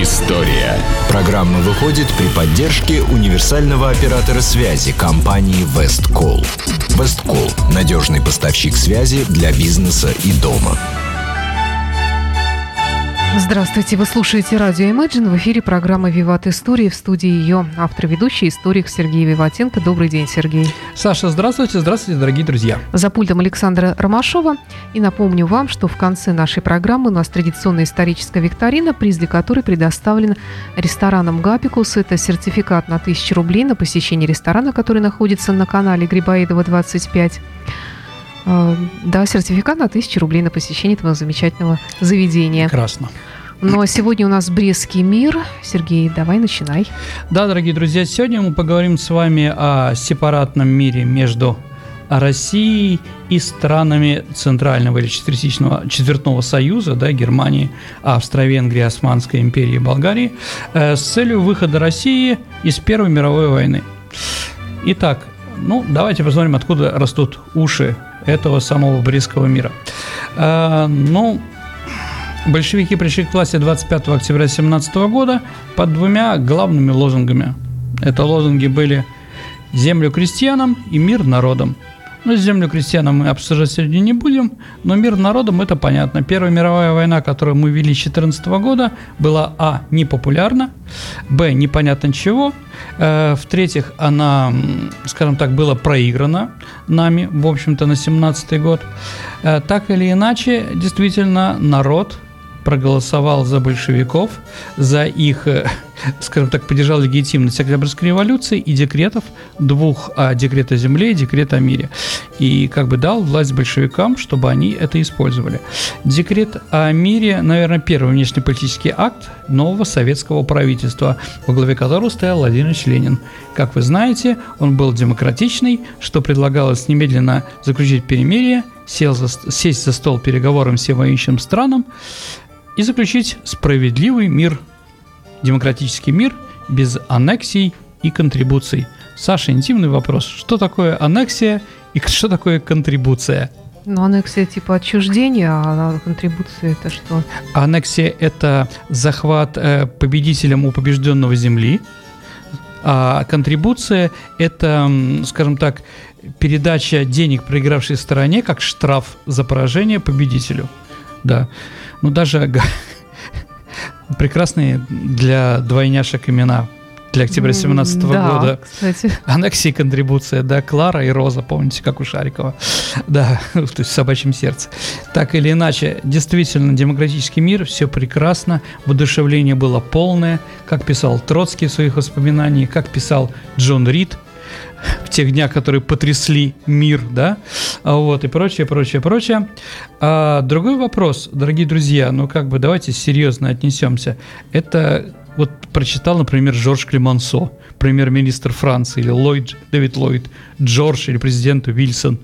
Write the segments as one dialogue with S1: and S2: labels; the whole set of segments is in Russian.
S1: История. Программа выходит при поддержке универсального оператора связи компании Весткол. Весткол – надежный поставщик связи для бизнеса и дома.
S2: Здравствуйте, вы слушаете радио Imagine. В эфире программа «Виват Истории». В студии ее автор-ведущий, историк Сергей Виватенко. Добрый день, Сергей.
S3: Саша, здравствуйте, здравствуйте, дорогие друзья.
S2: За пультом Александра Ромашова. И напомню вам, что в конце нашей программы у нас традиционная историческая викторина, приз для которой предоставлен рестораном «Гапикус». Это сертификат на 1000 рублей на посещение ресторана, который находится на канале Грибоедова 25. А, да, сертификат на 1000 рублей на посещение этого замечательного заведения.
S3: Прекрасно.
S2: Но сегодня у нас Брестский мир. Сергей, давай начинай.
S3: Да, дорогие друзья, сегодня мы поговорим с вами о сепаратном мире между Россией и странами Центрального или Четвертичного, Четвертного Союза, да, Германии, Австро-Венгрии, Османской империи и Болгарии, э, с целью выхода России из Первой мировой войны. Итак, ну, давайте посмотрим, откуда растут уши этого самого Брестского мира. А, ну, большевики пришли к власти 25 октября 17 года под двумя главными лозунгами. Это лозунги были «Землю крестьянам» и «Мир народам». Ну, землю крестьянам мы обсуждать сегодня не будем, но мир народам это понятно. Первая мировая война, которую мы вели с 2014 года, была а. непопулярна, б. непонятно чего, э, в-третьих, она, скажем так, была проиграна нами, в общем-то, на 17 год. Э, так или иначе, действительно, народ проголосовал за большевиков, за их, э, скажем так, поддержал легитимность Октябрьской революции и декретов двух, а, декрета о земле и декрет о мире. И как бы дал власть большевикам, чтобы они это использовали. Декрет о мире, наверное, первый внешнеполитический акт нового советского правительства, во главе которого стоял Владимир Ленин. Как вы знаете, он был демократичный, что предлагалось немедленно заключить перемирие, сел за, сесть за стол переговорам всем воюющим странам, и заключить справедливый мир, демократический мир без аннексий и контрибуций. Саша, интимный вопрос. Что такое аннексия и что такое контрибуция?
S2: Ну, аннексия типа отчуждения, а контрибуция это что?
S3: Аннексия – это захват э, победителем у побежденного земли, а контрибуция – это, скажем так, передача денег проигравшей стороне как штраф за поражение победителю. Да ну даже прекрасные для двойняшек имена для октября 17 -го да, года. Кстати. Аннексия контрибуция, да, Клара и Роза, помните, как у Шарикова. Да, то есть в собачьем сердце. Так или иначе, действительно, демократический мир, все прекрасно, воодушевление было полное, как писал Троцкий в своих воспоминаниях, как писал Джон Рид – в тех днях, которые потрясли мир, да, а вот, и прочее, прочее, прочее. А другой вопрос, дорогие друзья, ну, как бы давайте серьезно отнесемся. Это вот прочитал, например, Жорж Клемансо, премьер-министр Франции, или Ллойд, Дэвид Ллойд, Джордж или президент Уильсон.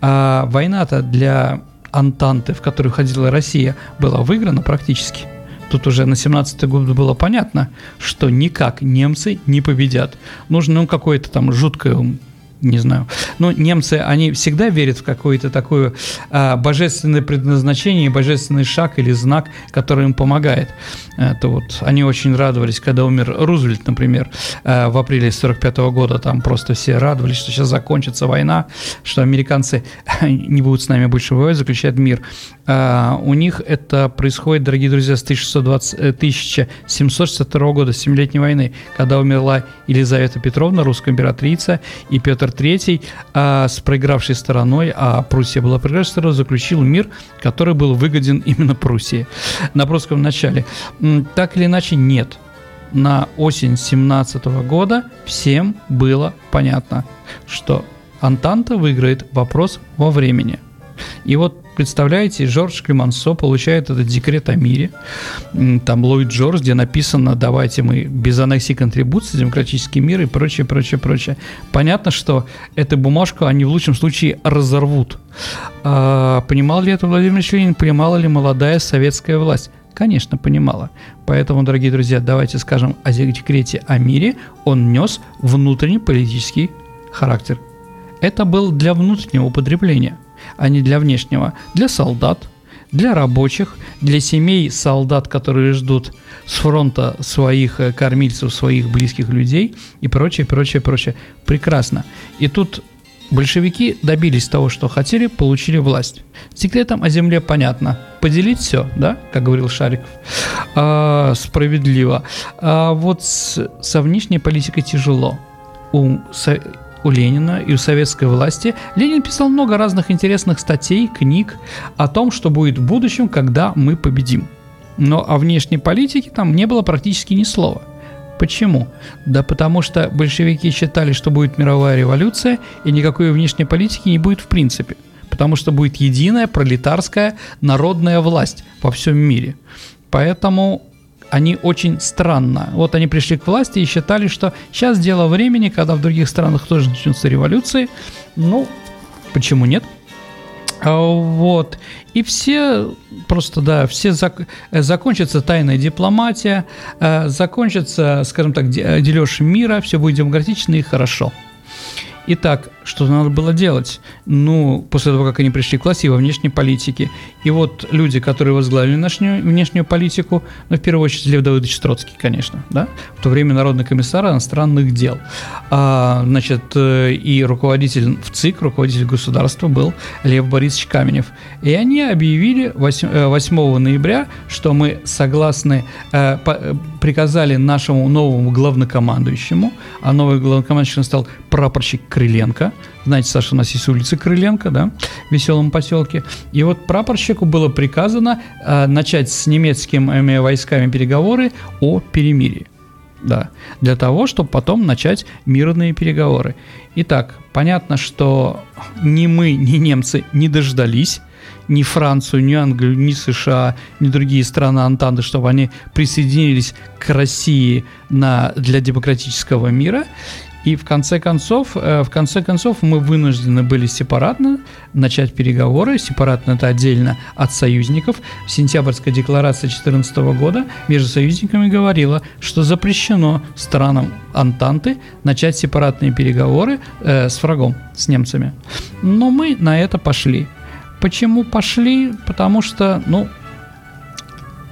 S3: А война-то для Антанты, в которую входила Россия, была выиграна практически – тут уже на 17 год было понятно, что никак немцы не победят. Нужно ну, какое-то там жуткое не знаю. Но немцы, они всегда верят в какое-то такое а, божественное предназначение, божественный шаг или знак, который им помогает. Это вот они очень радовались, когда умер Рузвельт, например, а, в апреле 45 года. Там просто все радовались, что сейчас закончится война, что американцы не будут с нами больше воевать, заключать мир. А, у них это происходит, дорогие друзья, с 1620, 1762 года, Семилетней войны, когда умерла Елизавета Петровна, русская императрица, и Петр III а, с проигравшей стороной, а Пруссия была проигравшей стороной, заключил мир, который был выгоден именно Пруссии на прусском начале. Так или иначе, нет. На осень 17 года всем было понятно, что Антанта выиграет вопрос во времени. И вот представляете, Жорж Клемансо получает этот декрет о мире, там Ллойд Джордж, где написано, давайте мы без аннексии контрибуции, демократический мир и прочее, прочее, прочее. Понятно, что эту бумажку они в лучшем случае разорвут. А, понимал ли это Владимир Ленин, понимала ли молодая советская власть? Конечно, понимала. Поэтому, дорогие друзья, давайте скажем о декрете о мире. Он нес внутренний политический характер. Это был для внутреннего употребления – а не для внешнего, для солдат, для рабочих, для семей солдат, которые ждут с фронта своих э, кормильцев, своих близких людей и прочее, прочее, прочее. Прекрасно. И тут большевики добились того, что хотели, получили власть. Секретом о земле понятно. Поделить все, да, как говорил Шариков, а, справедливо. А вот с, со внешней политикой тяжело. У, у Ленина и у советской власти Ленин писал много разных интересных статей, книг о том, что будет в будущем, когда мы победим. Но о внешней политике там не было практически ни слова – Почему? Да потому что большевики считали, что будет мировая революция, и никакой внешней политики не будет в принципе. Потому что будет единая пролетарская народная власть во всем мире. Поэтому они очень странно. Вот они пришли к власти и считали, что сейчас дело времени, когда в других странах тоже начнутся революции. Ну, почему нет? А, вот. И все просто, да, все зак закончится тайная дипломатия, э, закончится, скажем так, дележ мира, все будет демократично и хорошо. Итак, что надо было делать? Ну, после того, как они пришли к власти во внешней политике. И вот люди, которые возглавили внешнюю, внешнюю политику, ну, в первую очередь, Лев Давыдович Троцкий, конечно, да, в то время народный комиссар иностранных дел. А, значит, э, и руководитель в ЦИК, руководитель государства был Лев Борисович Каменев. И они объявили 8, 8 э, ноября, что мы согласны, э, приказали нашему новому главнокомандующему, а новый главнокомандующим стал прапорщик Крыленко, знаете, Саша, у нас есть улица Крыленко, да, в веселом поселке. И вот прапорщику было приказано э, начать с немецкими войсками переговоры о перемирии. Да, для того, чтобы потом начать мирные переговоры. Итак, понятно, что ни мы, ни немцы не дождались ни Францию, ни Англию, ни США, ни другие страны Антанты, чтобы они присоединились к России на, для демократического мира. И в конце концов, э, в конце концов мы вынуждены были сепаратно начать переговоры, сепаратно это отдельно от союзников. Сентябрьская декларация 2014 года между союзниками говорила, что запрещено странам Антанты начать сепаратные переговоры э, с врагом, с немцами. Но мы на это пошли. Почему пошли? Потому что, ну,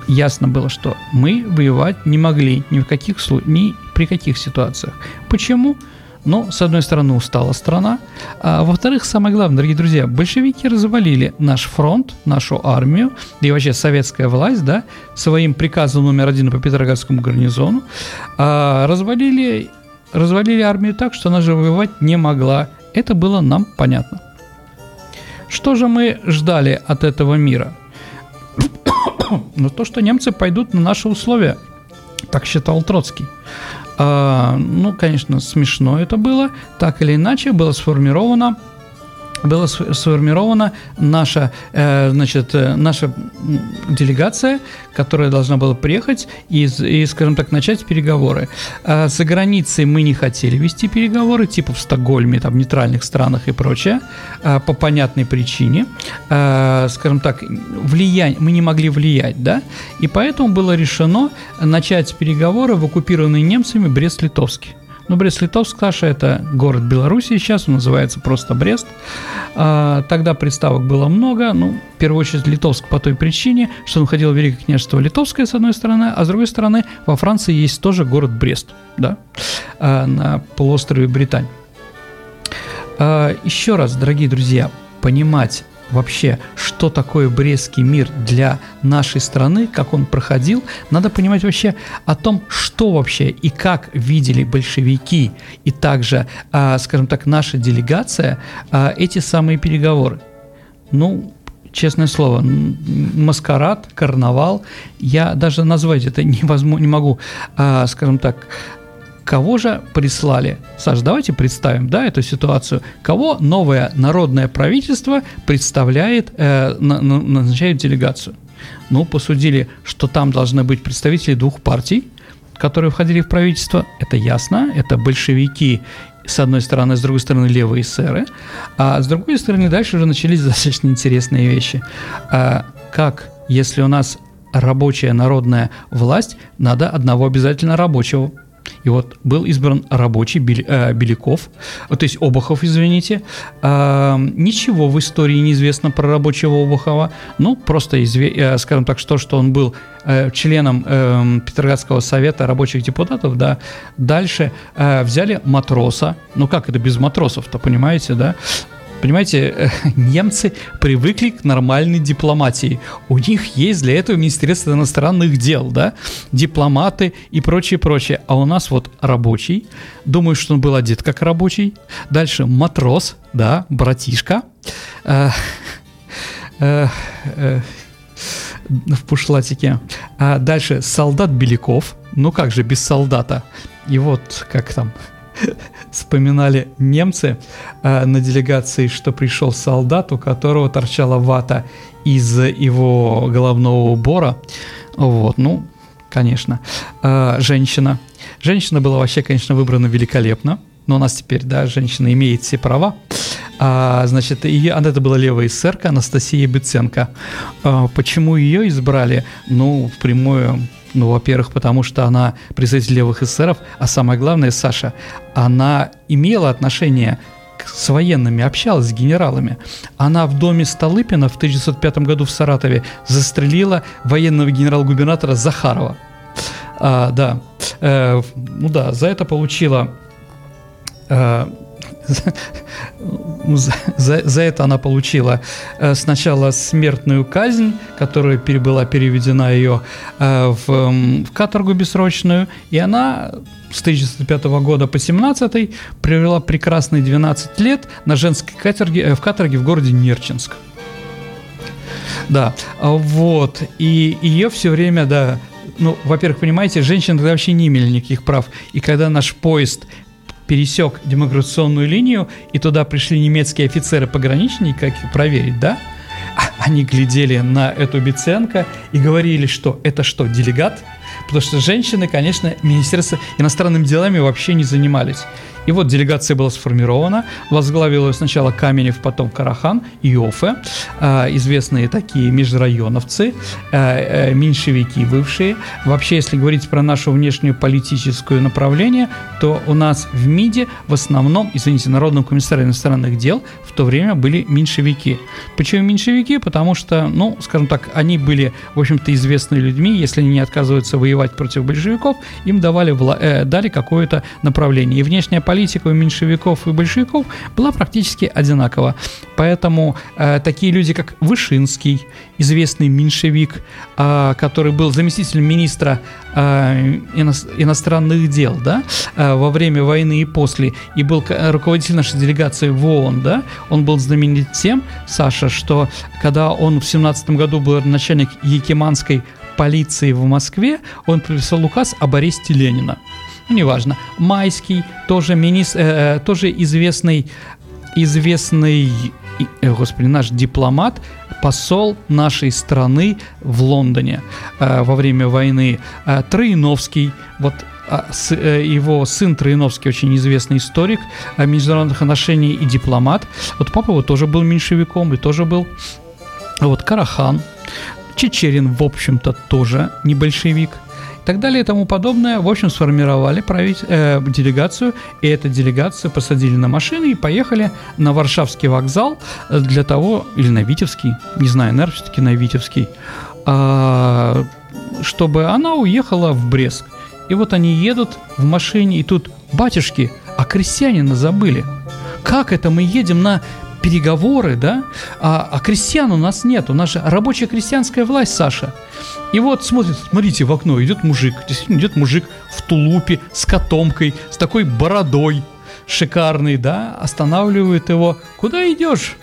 S3: ясно было, что мы воевать не могли ни в каких ни при каких ситуациях. Почему? Ну, с одной стороны, устала страна, а во-вторых, самое главное, дорогие друзья, большевики развалили наш фронт, нашу армию, и вообще советская власть, да, своим приказом номер один по Петроградскому гарнизону, а, развалили, развалили армию так, что она же воевать не могла. Это было нам понятно. Что же мы ждали от этого мира? Но то, что немцы пойдут на наши условия. Так считал Троцкий. А, ну, конечно, смешно это было. Так или иначе, было сформировано была сформирована наша, э, значит, э, наша делегация, которая должна была приехать и, и, скажем так, начать переговоры. За границей мы не хотели вести переговоры, типа в Стокгольме, там, в нейтральных странах и прочее, а, по понятной причине. А, скажем так, влияние, мы не могли влиять, да, и поэтому было решено начать переговоры в оккупированной немцами Брест-Литовске. Ну, Брест-Литовск, Саша, это город Беларуси сейчас, он называется просто Брест. А, тогда приставок было много, ну, в первую очередь Литовск по той причине, что он входил в Великое княжество Литовское, с одной стороны, а с другой стороны, во Франции есть тоже город Брест, да, а, на полуострове Британь. А, еще раз, дорогие друзья, понимать вообще, что такое Брестский мир для нашей страны, как он проходил, надо понимать вообще о том, что вообще и как видели большевики. И также, а, скажем так, наша делегация а, эти самые переговоры. Ну, честное слово, маскарад, карнавал, я даже назвать это невозможно, не могу, а, скажем так, Кого же прислали? Саш, давайте представим, да, эту ситуацию. Кого новое народное правительство представляет, э, на, на, назначает делегацию? Ну, посудили, что там должны быть представители двух партий, которые входили в правительство. Это ясно. Это большевики с одной стороны, с другой стороны левые эсеры, а с другой стороны дальше уже начались достаточно интересные вещи. А как, если у нас рабочая народная власть, надо одного обязательно рабочего И вот был избран рабочий Беляков, то есть Обухов, извините. Ничего в истории не известно про рабочего Обухова. Ну, просто, скажем так, что, что он был членом Петроградского совета рабочих депутатов, да. Дальше взяли матроса. Ну, как это без матросов-то, понимаете, да? Понимаете, э, немцы привыкли к нормальной дипломатии. У них есть для этого Министерство иностранных дел, да, дипломаты и прочее, прочее. А у нас вот рабочий, думаю, что он был одет как рабочий. Дальше матрос, да, братишка. Э, э, в пушлатике. А дальше солдат Беляков. Ну как же без солдата? И вот как там вспоминали немцы э, на делегации, что пришел солдат, у которого торчала вата из его головного убора. Вот, ну, конечно. Э, женщина. Женщина была вообще, конечно, выбрана великолепно. Но у нас теперь, да, женщина имеет все права. А, значит, ее, она это была левая эсерка Анастасия Быценко. А, почему ее избрали? Ну, в прямую ну, во-первых, потому что она представитель левых эсеров, а самое главное, Саша, она имела отношение с военными, общалась с генералами. Она в доме Столыпина в 1905 году в Саратове застрелила военного генерал-губернатора Захарова. А, да, э, ну да, за это получила э, за, за, за это она получила э, сначала смертную казнь, которая была переведена ее э, в, в каторгу бессрочную, и она с 1905 года по 17 провела прекрасные 12 лет на женской каторге, э, в каторге в городе Нерчинск. Да, вот, и ее все время, да, ну, во-первых, понимаете, женщины тогда вообще не имели никаких прав. И когда наш поезд пересек демиграционную линию, и туда пришли немецкие офицеры-пограничники, как их проверить, да? А они глядели на эту Биценко и говорили, что это что, делегат? Потому что женщины, конечно, Министерство иностранными делами вообще не занимались. И вот делегация была сформирована, возглавил ее сначала Каменев, потом Карахан и Офе, э, известные такие межрайоновцы, э, э, меньшевики бывшие. Вообще, если говорить про нашу внешнюю политическое направление, то у нас в МИДе в основном, извините, Народном комиссаре иностранных дел в то время были меньшевики. Почему меньшевики? Потому что, ну, скажем так, они были, в общем-то, известны людьми, если они не отказываются воевать против большевиков, им давали, э, дали какое-то направление. И внешняя политика у меньшевиков и большевиков была практически одинакова. Поэтому э, такие люди, как Вышинский, известный меньшевик, э, который был заместителем министра э, ино, иностранных дел, да, э, во время войны и после, и был руководитель нашей делегации в ООН, да, он был знаменит тем, Саша, что когда он в 17 году был начальник Якиманской полиции в Москве, он подписал указ об аресте Ленина ну, неважно, Майский, тоже, министр, э, э, тоже известный, известный, э, господи, наш дипломат, посол нашей страны в Лондоне э, во время войны, э, Троиновский, вот а, э, его сын Троиновский, очень известный историк э, международных отношений и дипломат. Вот папа его тоже был меньшевиком и тоже был. Вот Карахан, Чечерин, в общем-то, тоже не большевик – так далее и тому подобное. В общем, сформировали править, э, делегацию, и эту делегацию посадили на машины и поехали на Варшавский вокзал для того, или на Витебский, не знаю, наверное, все-таки на Витебский, э, чтобы она уехала в Брест. И вот они едут в машине, и тут, батюшки, а крестьянина забыли. Как это мы едем на переговоры, да, а, а крестьян у нас нет, у нас же рабочая крестьянская власть, Саша. И вот смотрит, смотрите, в окно идет мужик, действительно идет мужик в тулупе, с котомкой, с такой бородой шикарный, да, останавливает его. Куда идешь,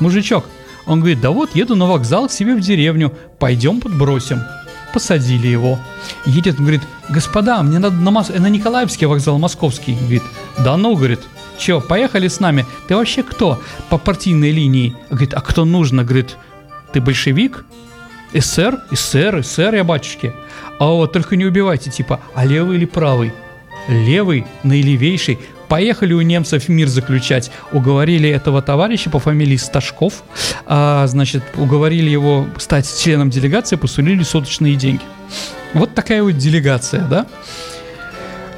S3: мужичок? Он говорит, да вот, еду на вокзал к себе в деревню, пойдем подбросим. Посадили его. Едет, говорит, господа, мне надо на, Мос... на Николаевский вокзал московский. Говорит, да ну, говорит, Че, поехали с нами? Ты вообще кто по партийной линии? Говорит, а кто нужно? Говорит, ты большевик? СССР? СССР, СССР, я батюшки. А вот только не убивайте, типа, а левый или правый? Левый, наилевейший. Поехали у немцев мир заключать. Уговорили этого товарища по фамилии Сташков, а, значит, уговорили его стать членом делегации, посулили суточные деньги. Вот такая вот делегация, да?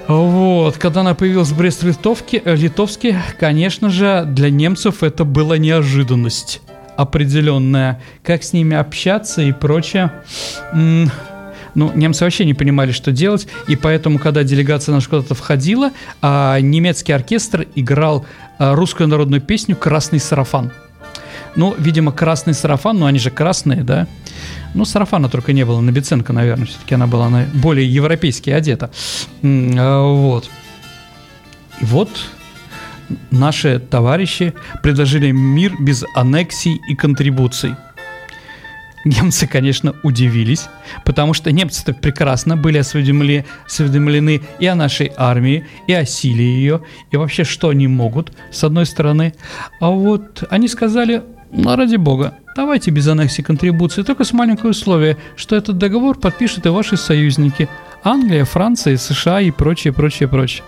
S3: Вот, когда она появилась в Брест-Литовске, э, конечно же, для немцев это была неожиданность определенная. Как с ними общаться и прочее. Ну, немцы вообще не понимали, что делать, и поэтому, когда делегация наша куда-то входила, а немецкий оркестр играл а, русскую народную песню «Красный сарафан». Ну, видимо, красный сарафан, ну они же красные, да? Ну, сарафана только не было, на Беценко, наверное, все-таки она была на более европейски одета. А, вот. И вот наши товарищи предложили мир без аннексий и контрибуций. Немцы, конечно, удивились, потому что немцы-то прекрасно были осведомлены, осведомлены и о нашей армии, и о силе ее, и вообще, что они могут, с одной стороны. А вот они сказали, ну, ради бога, давайте без аннексии контрибуции, только с маленькое условие, что этот договор подпишут и ваши союзники. Англия, Франция, США и прочее, прочее, прочее.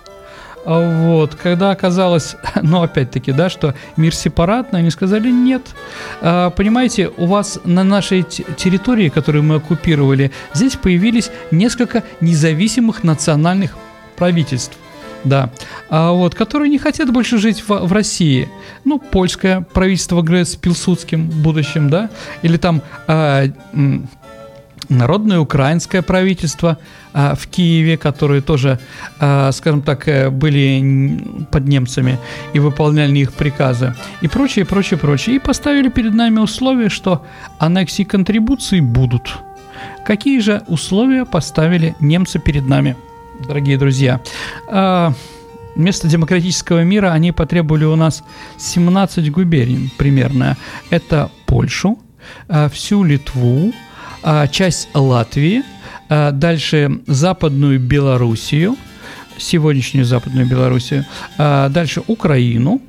S3: А вот, когда оказалось, ну, опять-таки, да, что мир сепаратный, они сказали нет. А, понимаете, у вас на нашей территории, которую мы оккупировали, здесь появились несколько независимых национальных правительств. Да, а вот, которые не хотят больше жить в, в России. Ну, польское правительство с Пилсудским в будущем, да, или там а, народное украинское правительство а, в Киеве, которые тоже, а, скажем так, э, были под немцами и выполняли их приказы, и прочее, прочее, прочее. И поставили перед нами условия, что аннексии контрибуции будут. Какие же условия поставили немцы перед нами, дорогие друзья? А, вместо демократического мира они потребовали у нас 17 губерний примерно. Это Польшу, всю Литву, а, часть Латвии, а, дальше Западную Белоруссию, сегодняшнюю Западную Белоруссию, а, дальше Украину,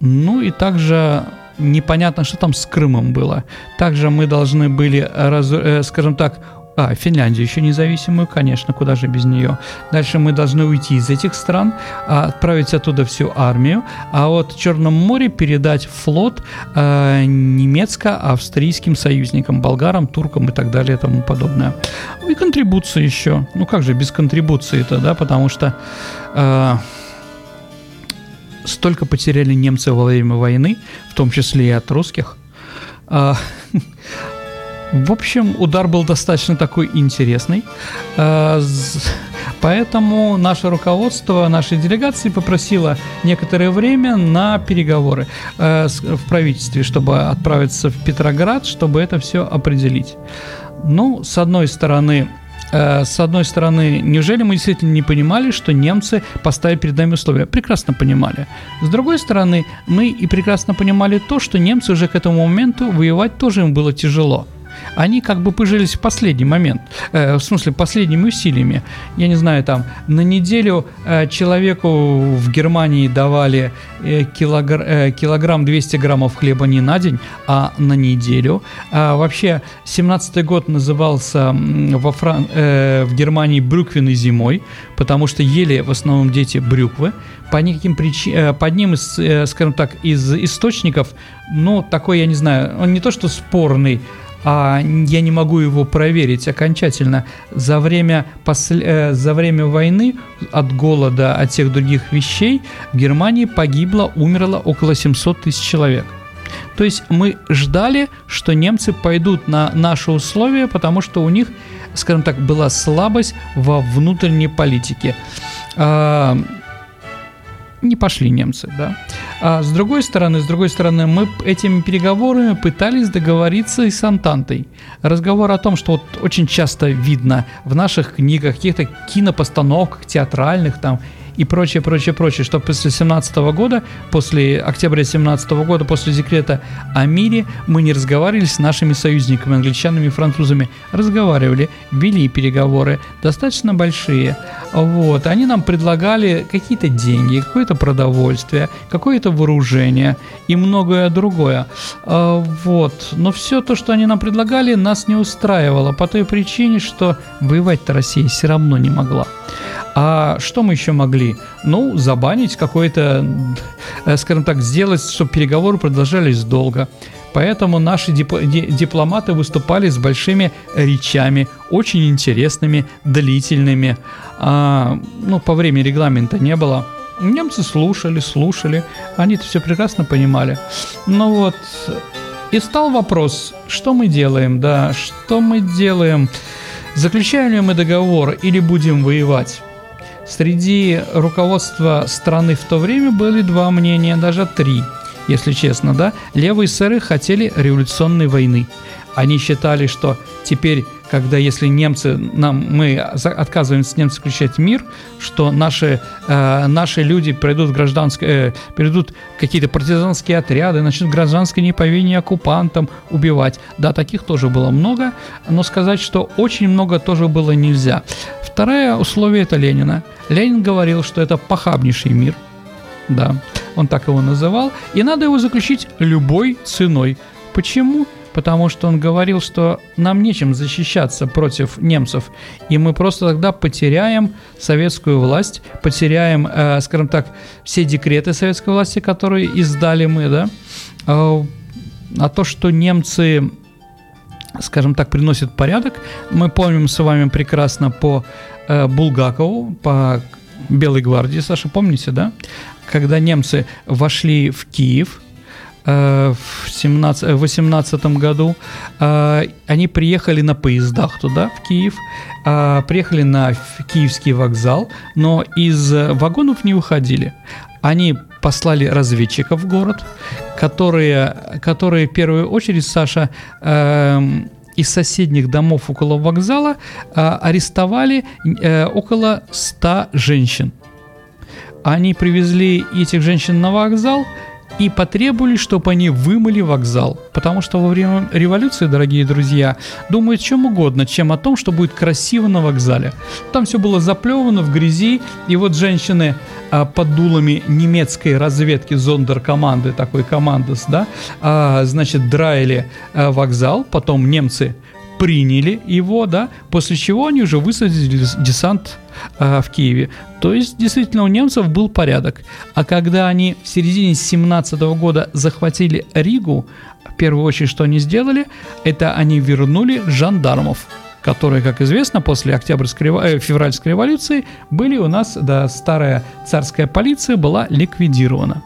S3: ну и также непонятно, что там с Крымом было. Также мы должны были, э, скажем так, а, Финляндию еще независимую, конечно, куда же без нее. Дальше мы должны уйти из этих стран, а, отправить оттуда всю армию, а вот в Черном море передать флот а, немецко-австрийским союзникам, болгарам, туркам и так далее и тому подобное. И контрибуции еще. Ну как же без контрибуции-то, да, потому что а, столько потеряли немцы во время войны, в том числе и от русских. А, в общем, удар был достаточно такой интересный. Э, поэтому наше руководство нашей делегации попросило некоторое время на переговоры э, в правительстве, чтобы отправиться в Петроград, чтобы это все определить. Ну, с одной стороны, э, с одной стороны, неужели мы действительно не понимали, что немцы поставили перед нами условия? Прекрасно понимали. С другой стороны, мы и прекрасно понимали то, что немцы уже к этому моменту воевать тоже им было тяжело они как бы пыжились в последний момент, э, в смысле последними усилиями. Я не знаю, там на неделю э, человеку в Германии давали э, килогр, э, килограмм 200 граммов хлеба не на день, а на неделю. А вообще 17-й год назывался во Фран... э, в Германии брюквенной зимой, потому что ели в основном дети брюквы. По никаким причинам, э, по одним из, э, скажем так, из источников, ну, такой, я не знаю, он не то что спорный, а я не могу его проверить окончательно. За время, посл... э, за время войны от голода, от всех других вещей в Германии погибло, умерло около 700 тысяч человек. То есть мы ждали, что немцы пойдут на наши условия, потому что у них, скажем так, была слабость во внутренней политике. А, не пошли немцы, да. А с другой стороны, с другой стороны, мы этими переговорами пытались договориться и с Антантой. Разговор о том, что вот очень часто видно в наших книгах, каких-то кинопостановках, театральных там и прочее, прочее, прочее, что после 17 года, после октября 17 года, после декрета о мире, мы не разговаривали с нашими союзниками, англичанами и французами. Разговаривали, вели переговоры, достаточно большие. Вот, они нам предлагали какие-то деньги, какое-то продовольствие, какое-то вооружение и многое другое. А, вот, но все то, что они нам предлагали, нас не устраивало по той причине, что воевать-то Россия все равно не могла. А что мы еще могли? Ну, забанить какой-то, э, скажем так, сделать, чтобы переговоры продолжались долго. Поэтому наши дипломаты выступали с большими речами, очень интересными, длительными. А, ну, по времени регламента не было. Немцы слушали, слушали, они это все прекрасно понимали. Ну вот, и стал вопрос, что мы делаем, да, что мы делаем, заключаем ли мы договор или будем воевать. Среди руководства страны в то время были два мнения, даже три, если честно, да. Левые сэры хотели революционной войны. Они считали, что теперь когда если немцы, нам, мы отказываемся с немцами заключать мир, что наши, э, наши люди пройдут в гражданское, э, перейдут какие-то партизанские отряды, начнут гражданское неповиновение оккупантам убивать. Да, таких тоже было много, но сказать, что очень много тоже было нельзя. Второе условие это Ленина. Ленин говорил, что это похабнейший мир, да, он так его называл, и надо его заключить любой ценой. Почему? Потому что он говорил, что нам нечем защищаться против немцев, и мы просто тогда потеряем советскую власть, потеряем, э, скажем так, все декреты советской власти, которые издали мы, да, э, а то, что немцы скажем так, приносят порядок. Мы помним с вами прекрасно по э, Булгакову, по Белой гвардии, Саша, помните, да? Когда немцы вошли в Киев, в 2018 году. Э, они приехали на поездах туда, в Киев, э, приехали на Киевский вокзал, но из вагонов не выходили. Они послали разведчиков в город, которые, которые в первую очередь, Саша, из соседних домов около вокзала арестовали около 100 женщин. Они привезли этих женщин на вокзал – и потребовали, чтобы они вымыли вокзал. Потому что во время революции, дорогие друзья, думают чем угодно, чем о том, что будет красиво на вокзале. Там все было заплевано в грязи, и вот женщины а, под дулами немецкой разведки зондеркоманды, такой командос, да, а, значит, драили а, вокзал, потом немцы приняли его, да, после чего они уже высадили десант э, в Киеве. То есть, действительно, у немцев был порядок. А когда они в середине 17 года захватили Ригу, в первую очередь, что они сделали, это они вернули жандармов которые, как известно, после Октябрьской, э, февральской революции были у нас, да, старая царская полиция была ликвидирована.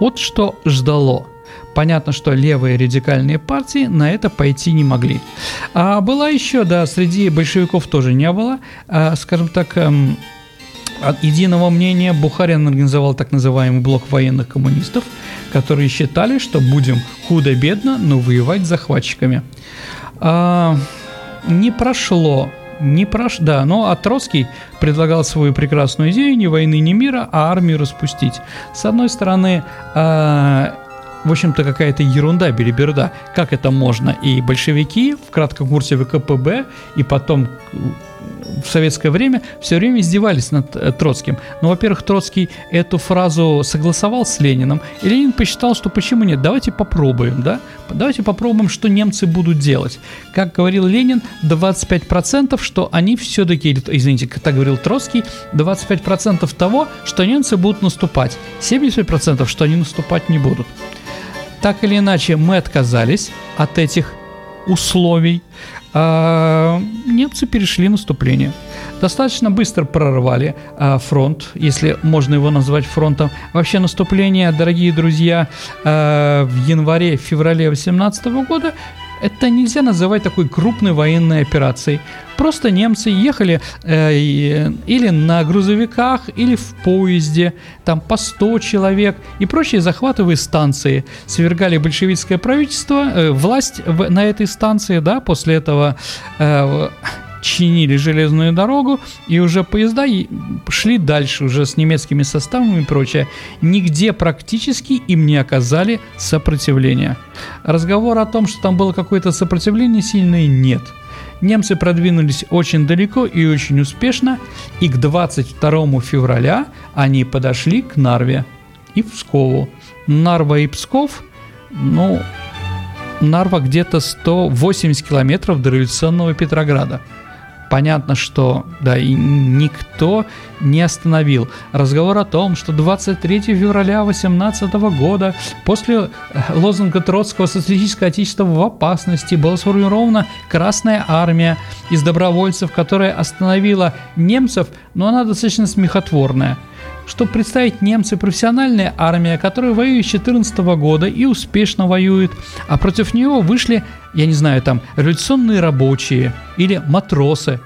S3: Вот что ждало – Понятно, что левые радикальные партии на это пойти не могли. А была еще, да, среди большевиков тоже не было, а, скажем так, эм, от единого мнения Бухарин организовал так называемый блок военных коммунистов, которые считали, что будем худо-бедно, но воевать с захватчиками. А, не прошло не прош... Да, но а предлагал свою прекрасную идею ни войны, ни мира, а армию распустить. С одной стороны, а, в общем-то, какая-то ерунда, белиберда. Как это можно? И большевики в кратком курсе ВКПБ, и потом в советское время все время издевались над э, Троцким. Но, во-первых, Троцкий эту фразу согласовал с Лениным, и Ленин посчитал, что почему нет, давайте попробуем, да? Давайте попробуем, что немцы будут делать. Как говорил Ленин, 25%, что они все-таки, извините, так говорил Троцкий, 25% того, что немцы будут наступать, 75% что они наступать не будут. Так или иначе, мы отказались от этих условий. А, немцы перешли наступление. Достаточно быстро прорвали а, фронт, если можно его назвать фронтом. Вообще наступление, дорогие друзья, а, в январе-феврале 2018 года это нельзя называть такой крупной военной операцией. Просто немцы ехали э, или на грузовиках, или в поезде, там по 100 человек и прочие захватывая станции. Свергали большевистское правительство, э, власть в, на этой станции, да, после этого э, чинили железную дорогу, и уже поезда шли дальше уже с немецкими составами и прочее. Нигде практически им не оказали сопротивления. Разговор о том, что там было какое-то сопротивление сильное, нет. Немцы продвинулись очень далеко и очень успешно, и к 22 февраля они подошли к Нарве и Пскову. Нарва и Псков, ну, Нарва где-то 180 километров до революционного Петрограда – понятно, что да, и никто не остановил. Разговор о том, что 23 февраля 18 года после э, лозунга Троцкого «Социалистическое отечество в опасности» была сформирована Красная Армия из добровольцев, которая остановила немцев, но она достаточно смехотворная – чтобы представить немцы профессиональная армия, которая воюет с 14 года и успешно воюет, а против нее вышли, я не знаю, там, революционные рабочие или матросы,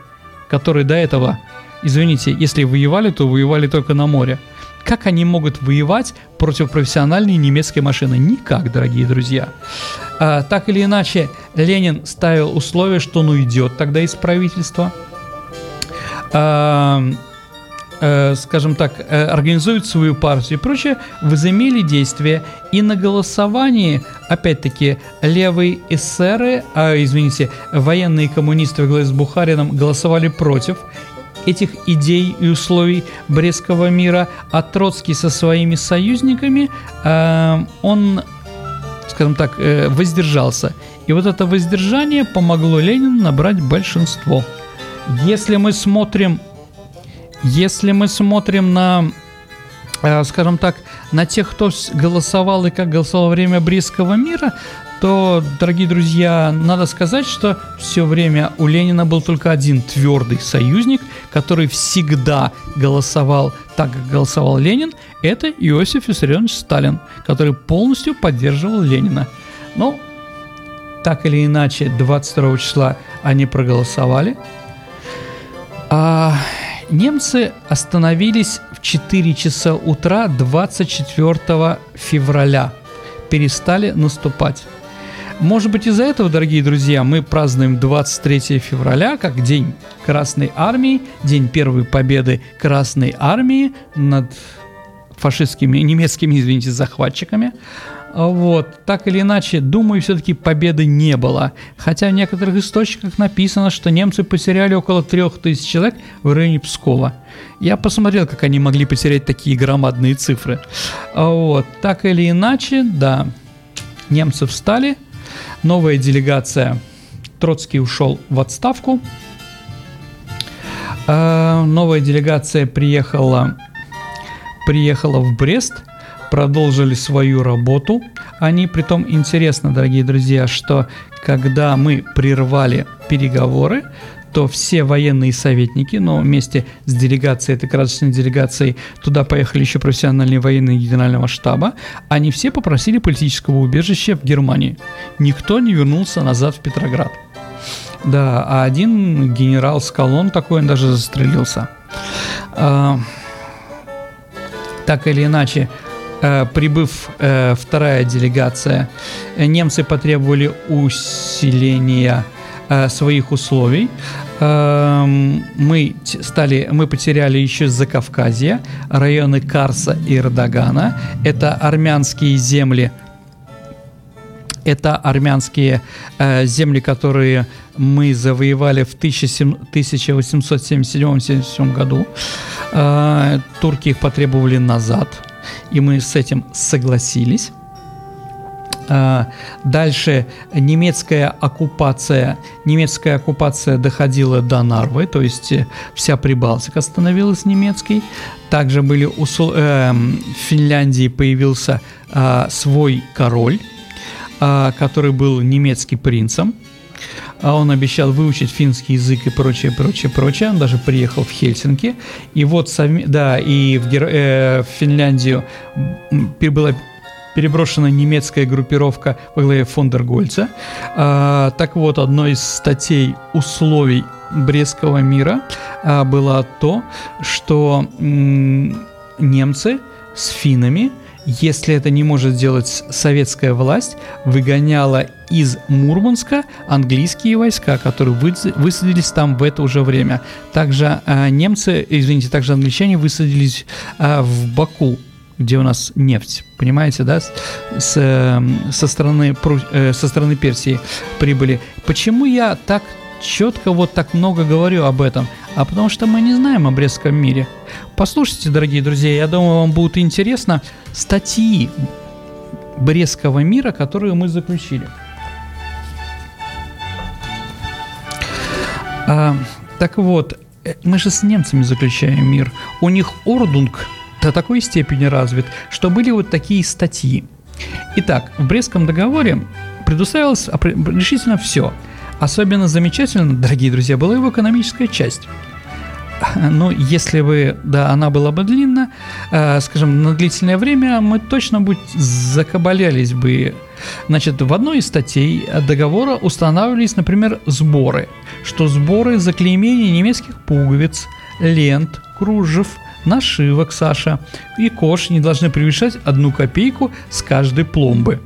S3: которые до этого, извините, если воевали, то воевали только на море. Как они могут воевать против профессиональной немецкой машины? Никак, дорогие друзья. А, так или иначе, Ленин ставил условие, что он уйдет тогда из правительства. А, э, скажем так, э, организуют свою партию и прочее, возымели действия. И на голосовании, опять-таки, левые эсеры, а, извините, военные коммунисты во главе с Бухарином голосовали против этих идей и условий Брестского мира, а Троцкий со своими союзниками, э, он, скажем так, э, воздержался. И вот это воздержание помогло Ленину набрать большинство. Если мы смотрим если мы смотрим на, э, скажем так, на тех, кто голосовал и как голосовал во время Брестского мира, то, дорогие друзья, надо сказать, что все время у Ленина был только один твердый союзник, который всегда голосовал так, как голосовал Ленин, это Иосиф Виссарионович Сталин, который полностью поддерживал Ленина. Ну, так или иначе, 22 числа они проголосовали. А Немцы остановились в 4 часа утра 24 февраля, перестали наступать. Может быть из-за этого, дорогие друзья, мы празднуем 23 февраля как День Красной Армии, День первой победы Красной Армии над фашистскими, немецкими, извините, захватчиками. Вот, так или иначе, думаю, все-таки победы не было. Хотя в некоторых источниках написано, что немцы потеряли около 3000 человек в районе Пскова. Я посмотрел, как они могли потерять такие громадные цифры. Вот, так или иначе, да, немцы встали, новая делегация, Троцкий ушел в отставку, а, новая делегация приехала, приехала в Брест – продолжили свою работу. Они, притом, интересно, дорогие друзья, что когда мы прервали переговоры, то все военные советники, но вместе с делегацией, этой красочной делегацией, туда поехали еще профессиональные военные генерального штаба, они все попросили политического убежища в Германии. Никто не вернулся назад в Петроград. Да, а один генерал с колонн такой, он даже застрелился. А, так или иначе, прибыв э, вторая делегация, э, немцы потребовали усиления своих условий. Эм, мы стали, мы потеряли еще Закавказье, районы Карса и Эрдогана. Это армянские земли, это армянские земли, которые мы завоевали в 1877-77 году. турки их потребовали назад – и мы с этим согласились. А, дальше немецкая оккупация, немецкая оккупация доходила до Нарвы, то есть э, вся Прибалтика становилась немецкой. Также были у, э, в Финляндии появился э, свой король, э, который был немецким принцем а он обещал выучить финский язык и прочее, прочее, прочее. Он даже приехал в Хельсинки. И вот, да, и в, Гер... э, в Финляндию была переброшена немецкая группировка во главе Фондергольца. А, так вот, одной из статей условий Брестского мира а, было то, что м- немцы с финнами – если это не может сделать советская власть, выгоняла из Мурманска английские войска, которые высадились там в это уже время. Также э, немцы, извините, также англичане высадились э, в Баку, где у нас нефть, понимаете, да, с, э, со, стороны, э, со стороны Персии прибыли. Почему я так четко вот так много говорю об этом? А потому что мы не знаем о Брестском мире. Послушайте, дорогие друзья, я думаю, вам будет интересно статьи Брестского мира, которые мы заключили. А, Так вот, э, мы же с немцами заключаем мир. У них ордунг до такой степени развит, что были вот такие статьи. Итак, в Брестском договоре предусмотрелось решительно все. Особенно замечательно, дорогие друзья, была его экономическая часть. Ну, если бы, да, она была бы длинна, э, скажем, на длительное время, мы точно бы закабалялись бы. Значит, в одной из статей договора устанавливались, например, сборы, что сборы за клеймение немецких пуговиц, лент, кружев, нашивок, Саша, и кош не должны превышать одну копейку с каждой пломбы.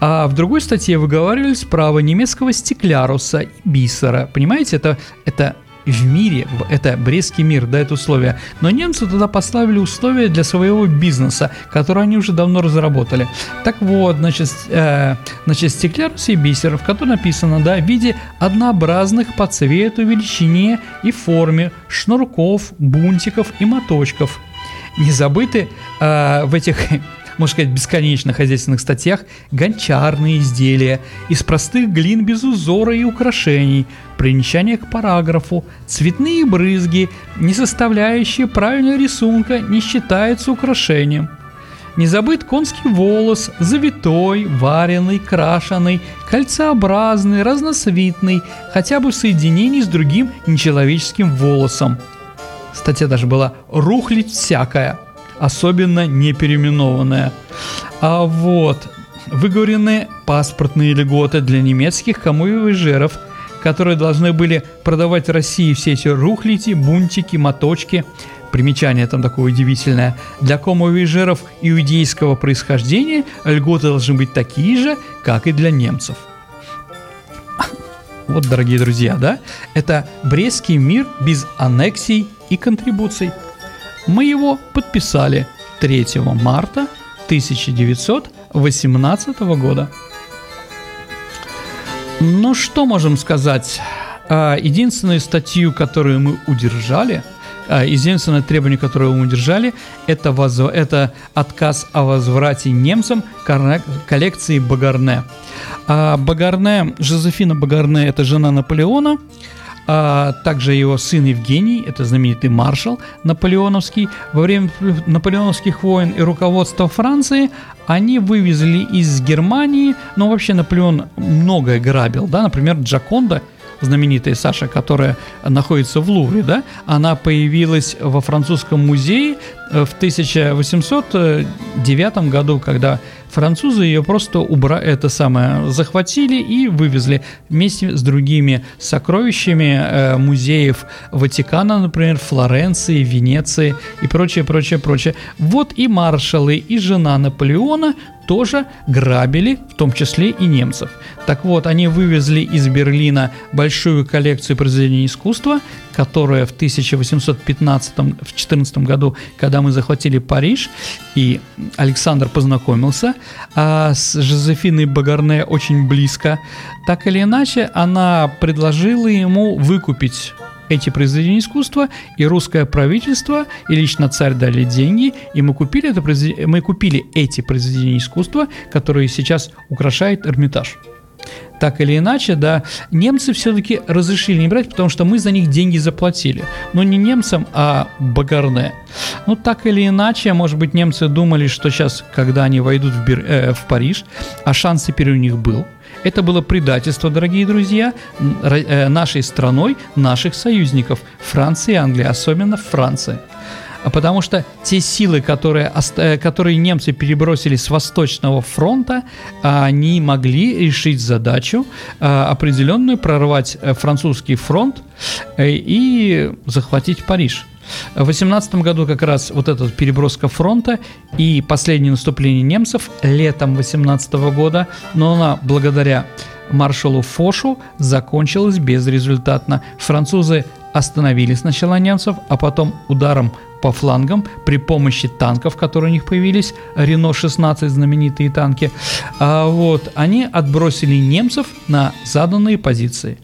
S3: А в другой статье выговаривались право немецкого стекляруса и бисера. Понимаете, это, это в мире, это Брестский мир, да, это условия. Но немцы туда поставили условия для своего бизнеса, которые они уже давно разработали. Так вот, значит, э, значит стеклярус и бисер, в котором написано, да, в виде однообразных по цвету, величине и форме шнурков, бунтиков и моточков. Не забыты э, в этих можно сказать, бесконечных хозяйственных статьях гончарные изделия из простых глин без узора и украшений, примечания к параграфу, цветные брызги, не составляющие правильного рисунка, не считаются украшением. Не забыт конский волос, завитой, вареный, крашеный, кольцеобразный, разноцветный, хотя бы в соединении с другим нечеловеческим волосом. Статья даже была «Рухлить всякая», особенно не переименованная. А вот, выговорены паспортные льготы для немецких камуевежеров, которые должны были продавать России все эти рухлити, бунтики, моточки. Примечание там такое удивительное. Для комовежеров иудейского происхождения льготы должны быть такие же, как и для немцев. Вот, дорогие друзья, да? Это Брестский мир без аннексий и контрибуций – мы его подписали 3 марта 1918 года. Ну что можем сказать? А, единственную статью, которую мы удержали, а, единственное требование, которое мы удержали, это, воз... это отказ о возврате немцам коллекции Багарне. А Багарне, Жозефина Багарне – это жена Наполеона, а также его сын Евгений, это знаменитый маршал наполеоновский, во время наполеоновских войн и руководства Франции они вывезли из Германии, но вообще Наполеон многое грабил, да, например, Джаконда – знаменитая Саша, которая находится в Лувре, да, она появилась во французском музее э, в 1809 году, когда Французы ее просто убра... это самое захватили и вывезли вместе с другими сокровищами э, музеев Ватикана, например, Флоренции, Венеции и прочее, прочее, прочее. Вот и маршалы, и жена Наполеона тоже грабили, в том числе и немцев. Так вот, они вывезли из Берлина большую коллекцию произведений искусства, которая в 1815-14 году, когда мы захватили Париж, и Александр познакомился а с Жозефиной Багарне очень близко, так или иначе, она предложила ему выкупить эти произведения искусства, и русское правительство, и лично царь дали деньги, и мы купили, это произвед... мы купили эти произведения искусства, которые сейчас украшают Эрмитаж. Так или иначе, да, немцы все-таки разрешили не брать, потому что мы за них деньги заплатили. Но не немцам, а Багарне. Ну, так или иначе, может быть, немцы думали, что сейчас, когда они войдут в, Бир... э, в Париж, а шанс теперь у них был – это было предательство, дорогие друзья, э, нашей страной, наших союзников, Франции и Англии, особенно Франции. А потому что те силы, которые, э, которые немцы перебросили с Восточного фронта, они могли решить задачу э, определенную, прорвать французский фронт и захватить Париж. В 18 году как раз вот эта переброска фронта и последнее наступление немцев летом 18 года, но она благодаря маршалу Фошу закончилась безрезультатно. Французы остановили сначала немцев, а потом ударом по флангам при помощи танков, которые у них появились, Рено-16 знаменитые танки, а вот, они отбросили немцев на заданные позиции.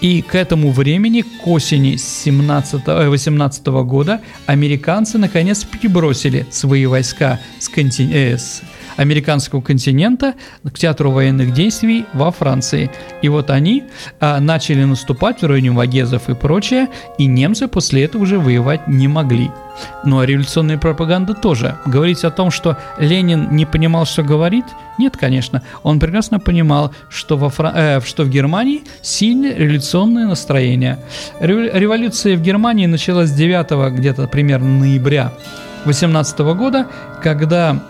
S3: И к этому времени, к осени 17, 18 года, американцы наконец перебросили свои войска с, контин... э, с американского континента к театру военных действий во Франции. И вот они а, начали наступать в районе Вагезов и прочее, и немцы после этого уже воевать не могли. Ну а революционная пропаганда тоже. Говорить о том, что Ленин не понимал, что говорит, нет, конечно. Он прекрасно понимал, что, во Фран... э, что в Германии сильное революционное настроение. Революция в Германии началась 9 где-то примерно ноября 18 года, когда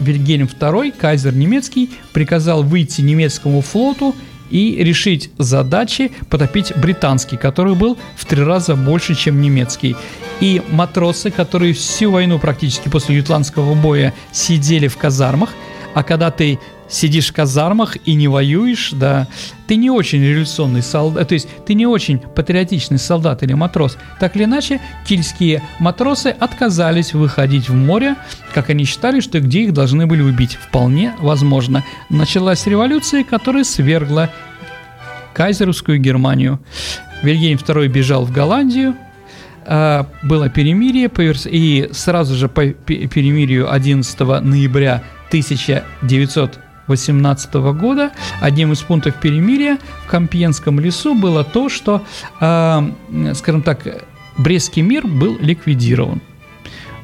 S3: Вильгельм II, кайзер немецкий, приказал выйти немецкому флоту и решить задачи потопить британский, который был в три раза больше, чем немецкий. И матросы, которые всю войну практически после ютландского боя сидели в казармах, а когда ты сидишь в казармах и не воюешь, да, ты не очень революционный солдат, то есть ты не очень патриотичный солдат или матрос. Так или иначе, кильские матросы отказались выходить в море, как они считали, что где их должны были убить. Вполне возможно. Началась революция, которая свергла кайзеровскую Германию. Вильгельм II бежал в Голландию, а, было перемирие, и сразу же по перемирию 11 ноября 1900 18 года одним из пунктов перемирия в Компьенском лесу было то, что, э, скажем так, Брестский мир был ликвидирован.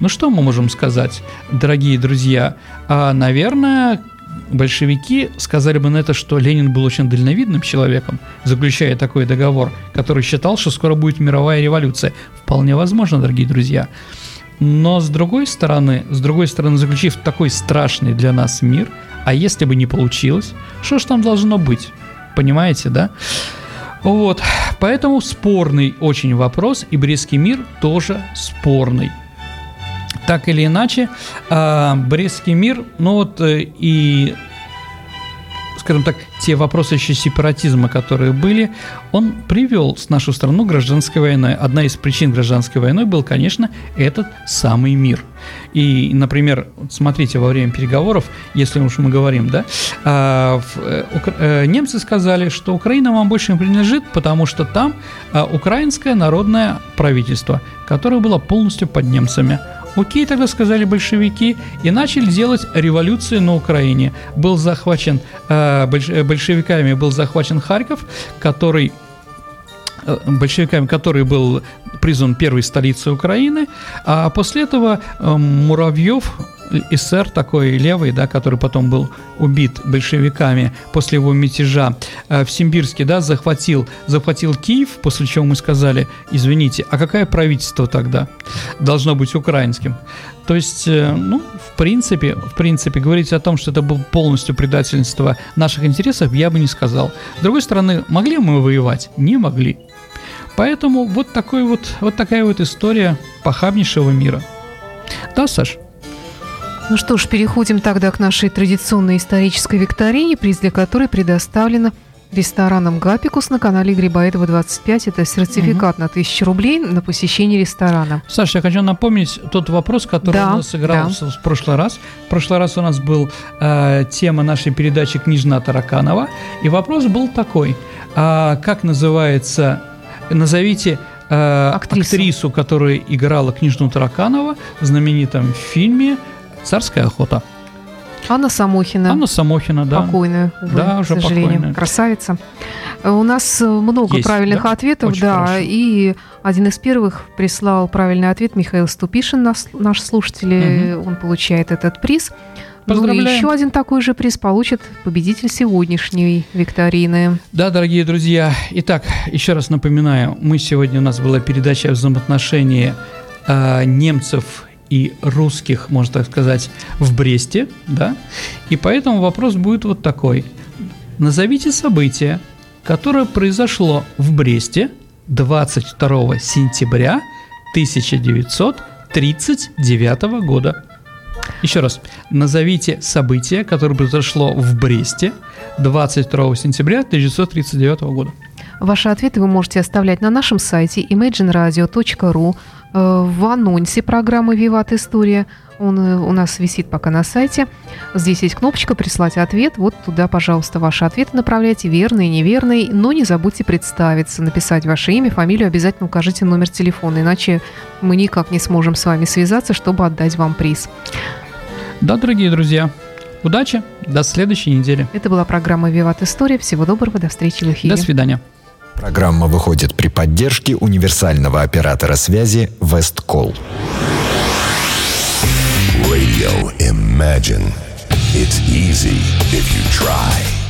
S3: Ну что мы можем сказать, дорогие друзья? А, наверное, большевики сказали бы на это, что Ленин был очень дальновидным человеком, заключая такой договор, который считал, что скоро будет мировая революция. Вполне возможно, дорогие друзья. Но с другой стороны, с другой стороны, заключив такой страшный для нас мир – а если бы не получилось, что ж там должно быть? Понимаете, да? Вот, поэтому спорный очень вопрос, и Брестский мир тоже спорный. Так или иначе, а, Брестский мир, ну вот э, и скажем так, те вопросы еще сепаратизма, которые были, он привел с нашу страну гражданской войной. Одна из причин гражданской войны был, конечно, этот самый мир. И, например, смотрите, во время переговоров, если уж мы говорим, да, а, э, э, немцы сказали, что Украина вам больше не принадлежит, потому что там а, украинское народное правительство, которое было полностью под немцами. Окей, тогда сказали большевики, и начали делать революцию на Украине. Был захвачен э, большевиками, был захвачен Харьков, который э, большевиками, который был признан первой столицей Украины, а после этого э, Муравьев эсер такой левый, да, который потом был убит большевиками после его мятежа э, в Симбирске, да, захватил, захватил Киев, после чего мы сказали, извините, а какое правительство тогда должно быть украинским? То есть, э, ну, в принципе, в принципе, говорить о том, что это было полностью предательство наших интересов, я бы не сказал. С другой стороны, могли мы воевать? Не могли. Поэтому вот, такой вот, вот такая вот история похабнейшего мира. Да, Саш?
S2: Ну что ж, переходим тогда к нашей традиционной исторической викторине, приз для которой предоставлена рестораном «Гапикус» на канале Грибоедова 25. Это сертификат угу. на 1000 рублей на посещение ресторана.
S3: Саша, я хочу напомнить тот вопрос, который да, у нас сыгрался да. в прошлый раз. В прошлый раз у нас был э, тема нашей передачи «Княжна Тараканова». И вопрос был такой. А как называется... Назовите э, актрису. актрису, которая играла княжну Тараканова в знаменитом фильме Царская охота.
S2: Анна Самохина.
S3: Анна Самохина, да.
S2: Покойная, увы, да, уже к сожалению. Покойная. Красавица. У нас много Есть, правильных да? ответов, Очень да. Хорошо. И один из первых прислал правильный ответ Михаил Ступишин, наш, наш слушатель. Угу. Он получает этот приз. Поздравляем. Ну и еще один такой же приз получит победитель сегодняшней викторины.
S3: Да, дорогие друзья. Итак, еще раз напоминаю, мы сегодня у нас была передача о взаимоотношении э, немцев и русских, можно так сказать, в Бресте, да, и поэтому вопрос будет вот такой. Назовите событие, которое произошло в Бресте 22 сентября 1939 года. Еще раз, назовите событие, которое произошло в Бресте 22 сентября 1939 года.
S2: Ваши ответы вы можете оставлять на нашем сайте imagineradio.ru Э, в анонсе программы «Виват История». Он э, у нас висит пока на сайте. Здесь есть кнопочка «Прислать ответ». Вот туда, пожалуйста, ваши ответы направляйте, верный, неверный. Но не забудьте представиться, написать ваше имя, фамилию, обязательно укажите номер телефона, иначе мы никак не сможем с вами связаться, чтобы отдать вам приз.
S3: Да, дорогие друзья, Удачи, до следующей недели.
S2: Это была программа «Виват История». Всего доброго, до встречи в эфире.
S3: До свидания.
S1: Программа выходит при поддержке универсального оператора связи Весткол.
S4: Radio Imagine. It's easy if you try.